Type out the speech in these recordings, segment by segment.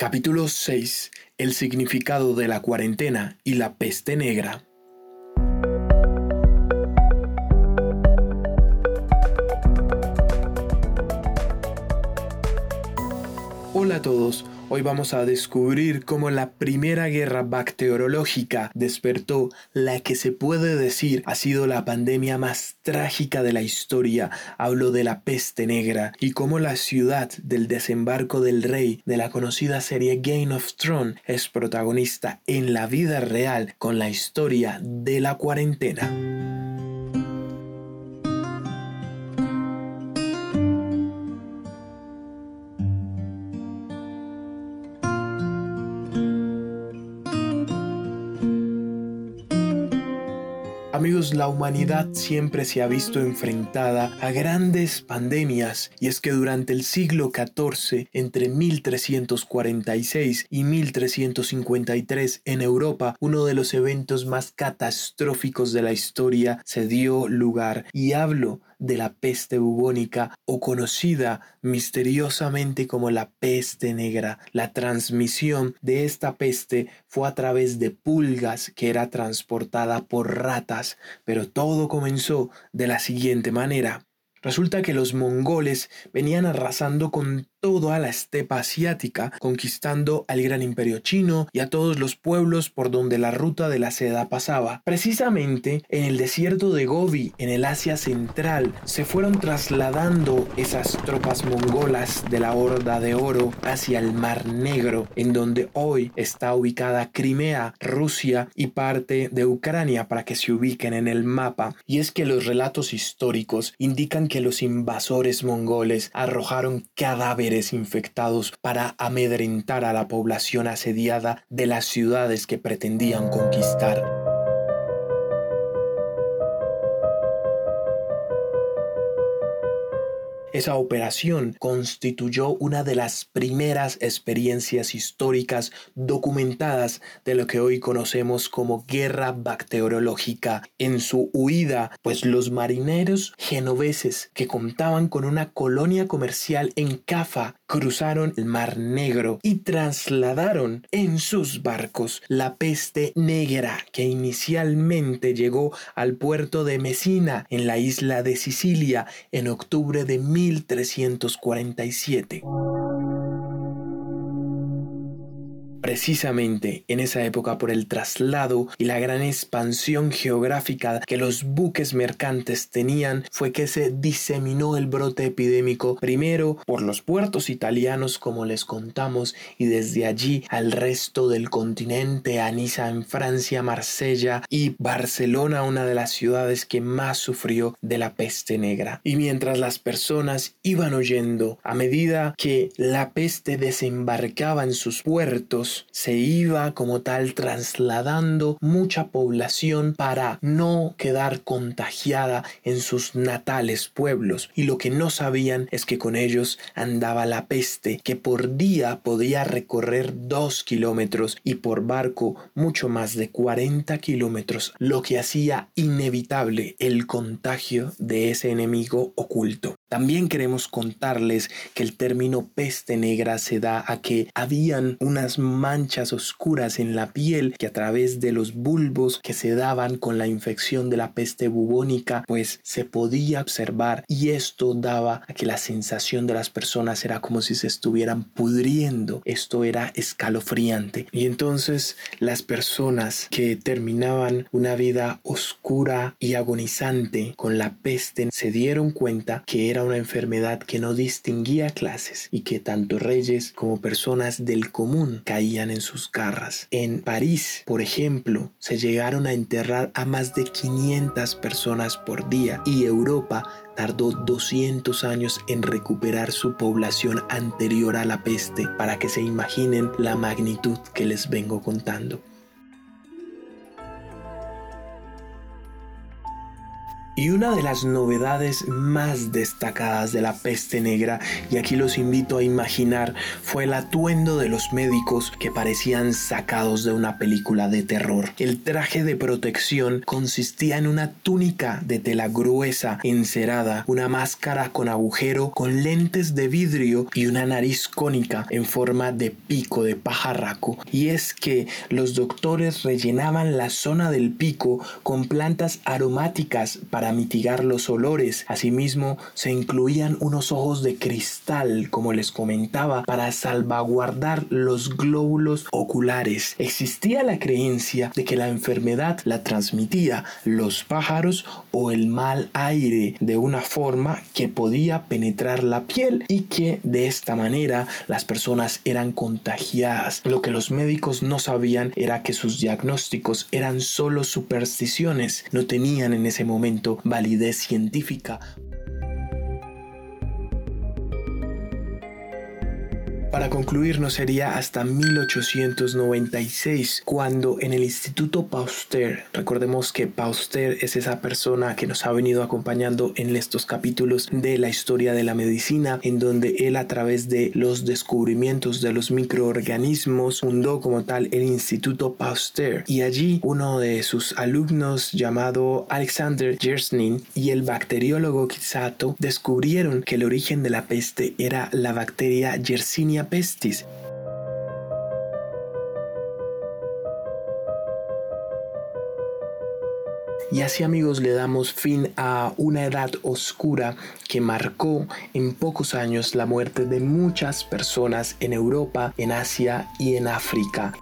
Capítulo 6. El significado de la cuarentena y la peste negra. Hola a todos. Hoy vamos a descubrir cómo la primera guerra bacteriológica despertó la que se puede decir ha sido la pandemia más trágica de la historia. Hablo de la peste negra y cómo la ciudad del desembarco del rey de la conocida serie Game of Thrones es protagonista en la vida real con la historia de la cuarentena. Amigos, la humanidad siempre se ha visto enfrentada a grandes pandemias y es que durante el siglo XIV, entre 1346 y 1353 en Europa, uno de los eventos más catastróficos de la historia se dio lugar y hablo de la peste bubónica o conocida misteriosamente como la peste negra. La transmisión de esta peste fue a través de pulgas que era transportada por ratas, pero todo comenzó de la siguiente manera. Resulta que los mongoles venían arrasando con toda la estepa asiática, conquistando al gran imperio chino y a todos los pueblos por donde la ruta de la seda pasaba. Precisamente en el desierto de Gobi, en el Asia Central, se fueron trasladando esas tropas mongolas de la Horda de Oro hacia el Mar Negro, en donde hoy está ubicada Crimea, Rusia y parte de Ucrania para que se ubiquen en el mapa. Y es que los relatos históricos indican que los invasores mongoles arrojaron cadáveres infectados para amedrentar a la población asediada de las ciudades que pretendían conquistar. Esa operación constituyó una de las primeras experiencias históricas documentadas de lo que hoy conocemos como guerra bacteriológica. En su huida, pues los marineros genoveses que contaban con una colonia comercial en Cafa cruzaron el Mar Negro y trasladaron en sus barcos la peste negra que inicialmente llegó al puerto de Messina en la isla de Sicilia en octubre de 1347. Precisamente en esa época por el traslado y la gran expansión geográfica que los buques mercantes tenían fue que se diseminó el brote epidémico primero por los puertos italianos como les contamos y desde allí al resto del continente, a Niza en Francia, Marsella y Barcelona, una de las ciudades que más sufrió de la peste negra. Y mientras las personas iban oyendo a medida que la peste desembarcaba en sus puertos, se iba como tal trasladando mucha población para no quedar contagiada en sus natales pueblos y lo que no sabían es que con ellos andaba la peste que por día podía recorrer dos kilómetros y por barco mucho más de 40 kilómetros lo que hacía inevitable el contagio de ese enemigo oculto. También queremos contarles que el término peste negra se da a que habían unas manchas oscuras en la piel que a través de los bulbos que se daban con la infección de la peste bubónica pues se podía observar y esto daba a que la sensación de las personas era como si se estuvieran pudriendo. Esto era escalofriante. Y entonces las personas que terminaban una vida oscura y agonizante con la peste se dieron cuenta que era una enfermedad que no distinguía clases y que tanto reyes como personas del común caían en sus garras. En París, por ejemplo, se llegaron a enterrar a más de 500 personas por día y Europa tardó 200 años en recuperar su población anterior a la peste para que se imaginen la magnitud que les vengo contando. Y una de las novedades más destacadas de la peste negra, y aquí los invito a imaginar, fue el atuendo de los médicos que parecían sacados de una película de terror. El traje de protección consistía en una túnica de tela gruesa, encerada, una máscara con agujero, con lentes de vidrio y una nariz cónica en forma de pico de pajarraco. Y es que los doctores rellenaban la zona del pico con plantas aromáticas para mitigar los olores. Asimismo, se incluían unos ojos de cristal, como les comentaba, para salvaguardar los glóbulos oculares. Existía la creencia de que la enfermedad la transmitía los pájaros o el mal aire de una forma que podía penetrar la piel y que de esta manera las personas eran contagiadas. Lo que los médicos no sabían era que sus diagnósticos eran solo supersticiones, no tenían en ese momento validez científica Para concluir, no sería hasta 1896 cuando en el Instituto Pauster, recordemos que Pauster es esa persona que nos ha venido acompañando en estos capítulos de la historia de la medicina, en donde él a través de los descubrimientos de los microorganismos fundó como tal el Instituto Pauster y allí uno de sus alumnos llamado Alexander Yersnin y el bacteriólogo Kisato descubrieron que el origen de la peste era la bacteria Yersinia pestis. Y así amigos le damos fin a una edad oscura que marcó en pocos años la muerte de muchas personas en Europa, en Asia y en África.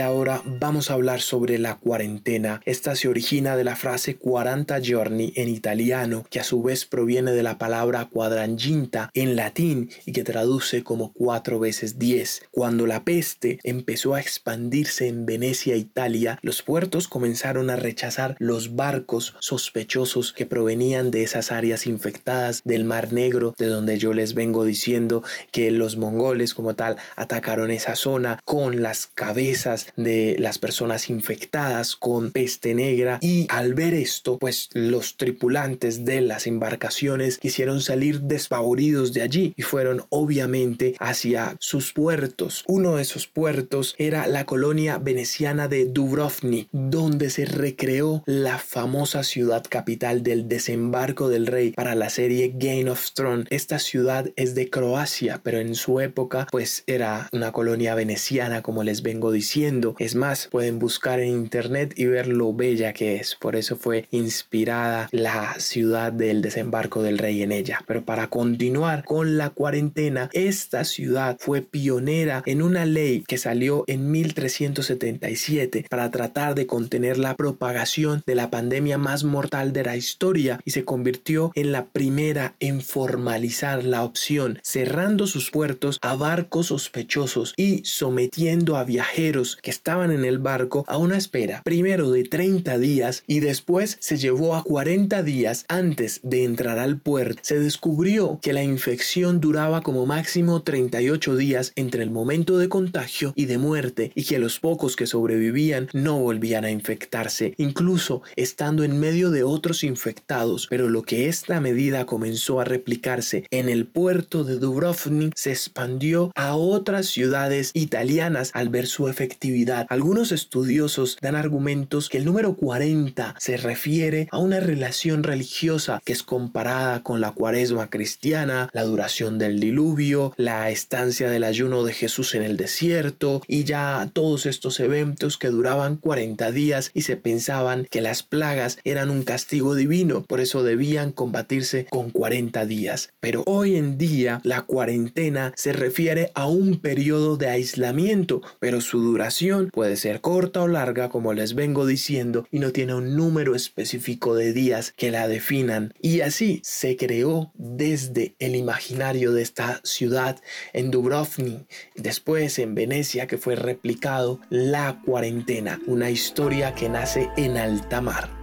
Ahora vamos a hablar sobre la cuarentena. Esta se origina de la frase 40 giorni en italiano, que a su vez proviene de la palabra quadranginta en latín y que traduce como cuatro veces diez. Cuando la peste empezó a expandirse en Venecia, Italia, los puertos comenzaron a rechazar los barcos sospechosos que provenían de esas áreas infectadas del Mar Negro, de donde yo les vengo diciendo que los mongoles como tal atacaron esa zona con las cabezas de las personas infectadas con peste negra y al ver esto pues los tripulantes de las embarcaciones quisieron salir despavoridos de allí y fueron obviamente hacia sus puertos. Uno de esos puertos era la colonia veneciana de Dubrovnik donde se recreó la famosa ciudad capital del desembarco del rey para la serie Game of Thrones. Esta ciudad es de Croacia pero en su época pues era una colonia veneciana como les vengo diciendo es más, pueden buscar en internet y ver lo bella que es. Por eso fue inspirada la ciudad del desembarco del rey en ella. Pero para continuar con la cuarentena, esta ciudad fue pionera en una ley que salió en 1377 para tratar de contener la propagación de la pandemia más mortal de la historia y se convirtió en la primera en formalizar la opción, cerrando sus puertos a barcos sospechosos y sometiendo a viajeros que estaban en el barco a una espera, primero de 30 días y después se llevó a 40 días antes de entrar al puerto. Se descubrió que la infección duraba como máximo 38 días entre el momento de contagio y de muerte y que los pocos que sobrevivían no volvían a infectarse, incluso estando en medio de otros infectados. Pero lo que esta medida comenzó a replicarse en el puerto de Dubrovnik se expandió a otras ciudades italianas al ver su efectividad algunos estudiosos dan argumentos que el número 40 se refiere a una relación religiosa que es comparada con la cuaresma cristiana, la duración del diluvio, la estancia del ayuno de Jesús en el desierto y ya todos estos eventos que duraban 40 días y se pensaban que las plagas eran un castigo divino, por eso debían combatirse con 40 días. Pero hoy en día la cuarentena se refiere a un periodo de aislamiento, pero su duración puede ser corta o larga, como les vengo diciendo, y no tiene un número específico de días que la definan. Y así se creó desde el imaginario de esta ciudad en Dubrovnik, después en Venecia, que fue replicado la cuarentena, una historia que nace en alta mar.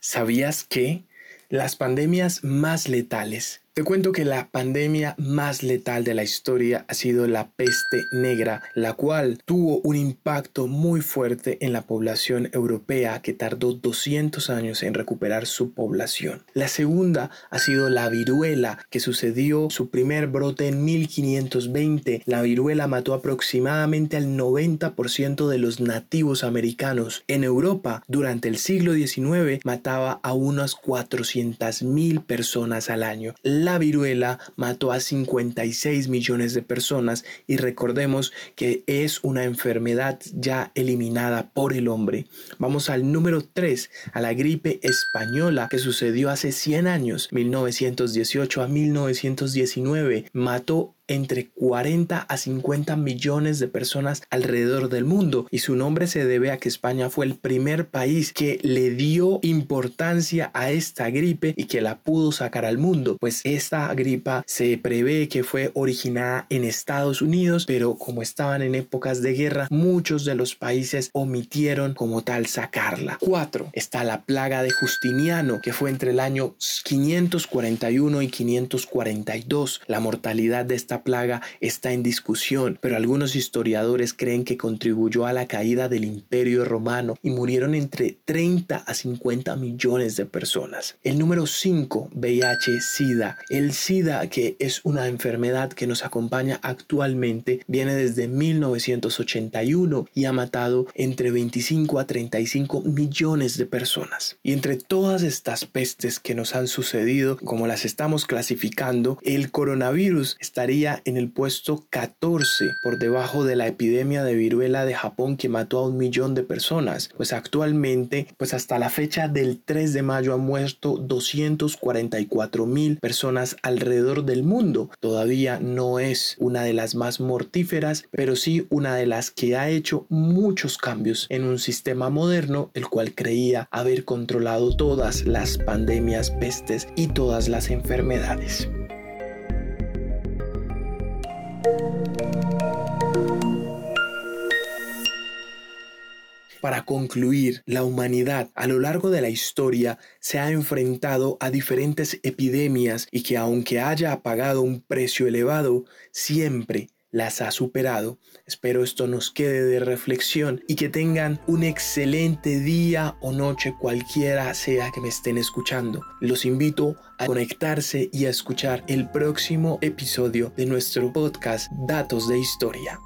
¿Sabías que las pandemias más letales te cuento que la pandemia más letal de la historia ha sido la peste negra, la cual tuvo un impacto muy fuerte en la población europea que tardó 200 años en recuperar su población. La segunda ha sido la viruela, que sucedió su primer brote en 1520. La viruela mató aproximadamente al 90% de los nativos americanos. En Europa, durante el siglo XIX, mataba a unas 400.000 personas al año la viruela mató a 56 millones de personas y recordemos que es una enfermedad ya eliminada por el hombre. Vamos al número 3, a la gripe española que sucedió hace 100 años, 1918 a 1919. Mató entre 40 a 50 millones de personas alrededor del mundo y su nombre se debe a que España fue el primer país que le dio importancia a esta gripe y que la pudo sacar al mundo. Pues esta gripa se prevé que fue originada en Estados Unidos pero como estaban en épocas de guerra muchos de los países omitieron como tal sacarla. 4 está la plaga de Justiniano que fue entre el año 541 y 542 la mortalidad de esta plaga está en discusión, pero algunos historiadores creen que contribuyó a la caída del imperio romano y murieron entre 30 a 50 millones de personas. El número 5, VIH-Sida. El SIDA, que es una enfermedad que nos acompaña actualmente, viene desde 1981 y ha matado entre 25 a 35 millones de personas. Y entre todas estas pestes que nos han sucedido, como las estamos clasificando, el coronavirus estaría en el puesto 14 por debajo de la epidemia de viruela de Japón que mató a un millón de personas. Pues actualmente, pues hasta la fecha del 3 de mayo han muerto 244 mil personas alrededor del mundo. Todavía no es una de las más mortíferas, pero sí una de las que ha hecho muchos cambios en un sistema moderno, el cual creía haber controlado todas las pandemias, pestes y todas las enfermedades. Para concluir, la humanidad a lo largo de la historia se ha enfrentado a diferentes epidemias y que aunque haya pagado un precio elevado, siempre las ha superado. Espero esto nos quede de reflexión y que tengan un excelente día o noche cualquiera sea que me estén escuchando. Los invito a conectarse y a escuchar el próximo episodio de nuestro podcast Datos de Historia.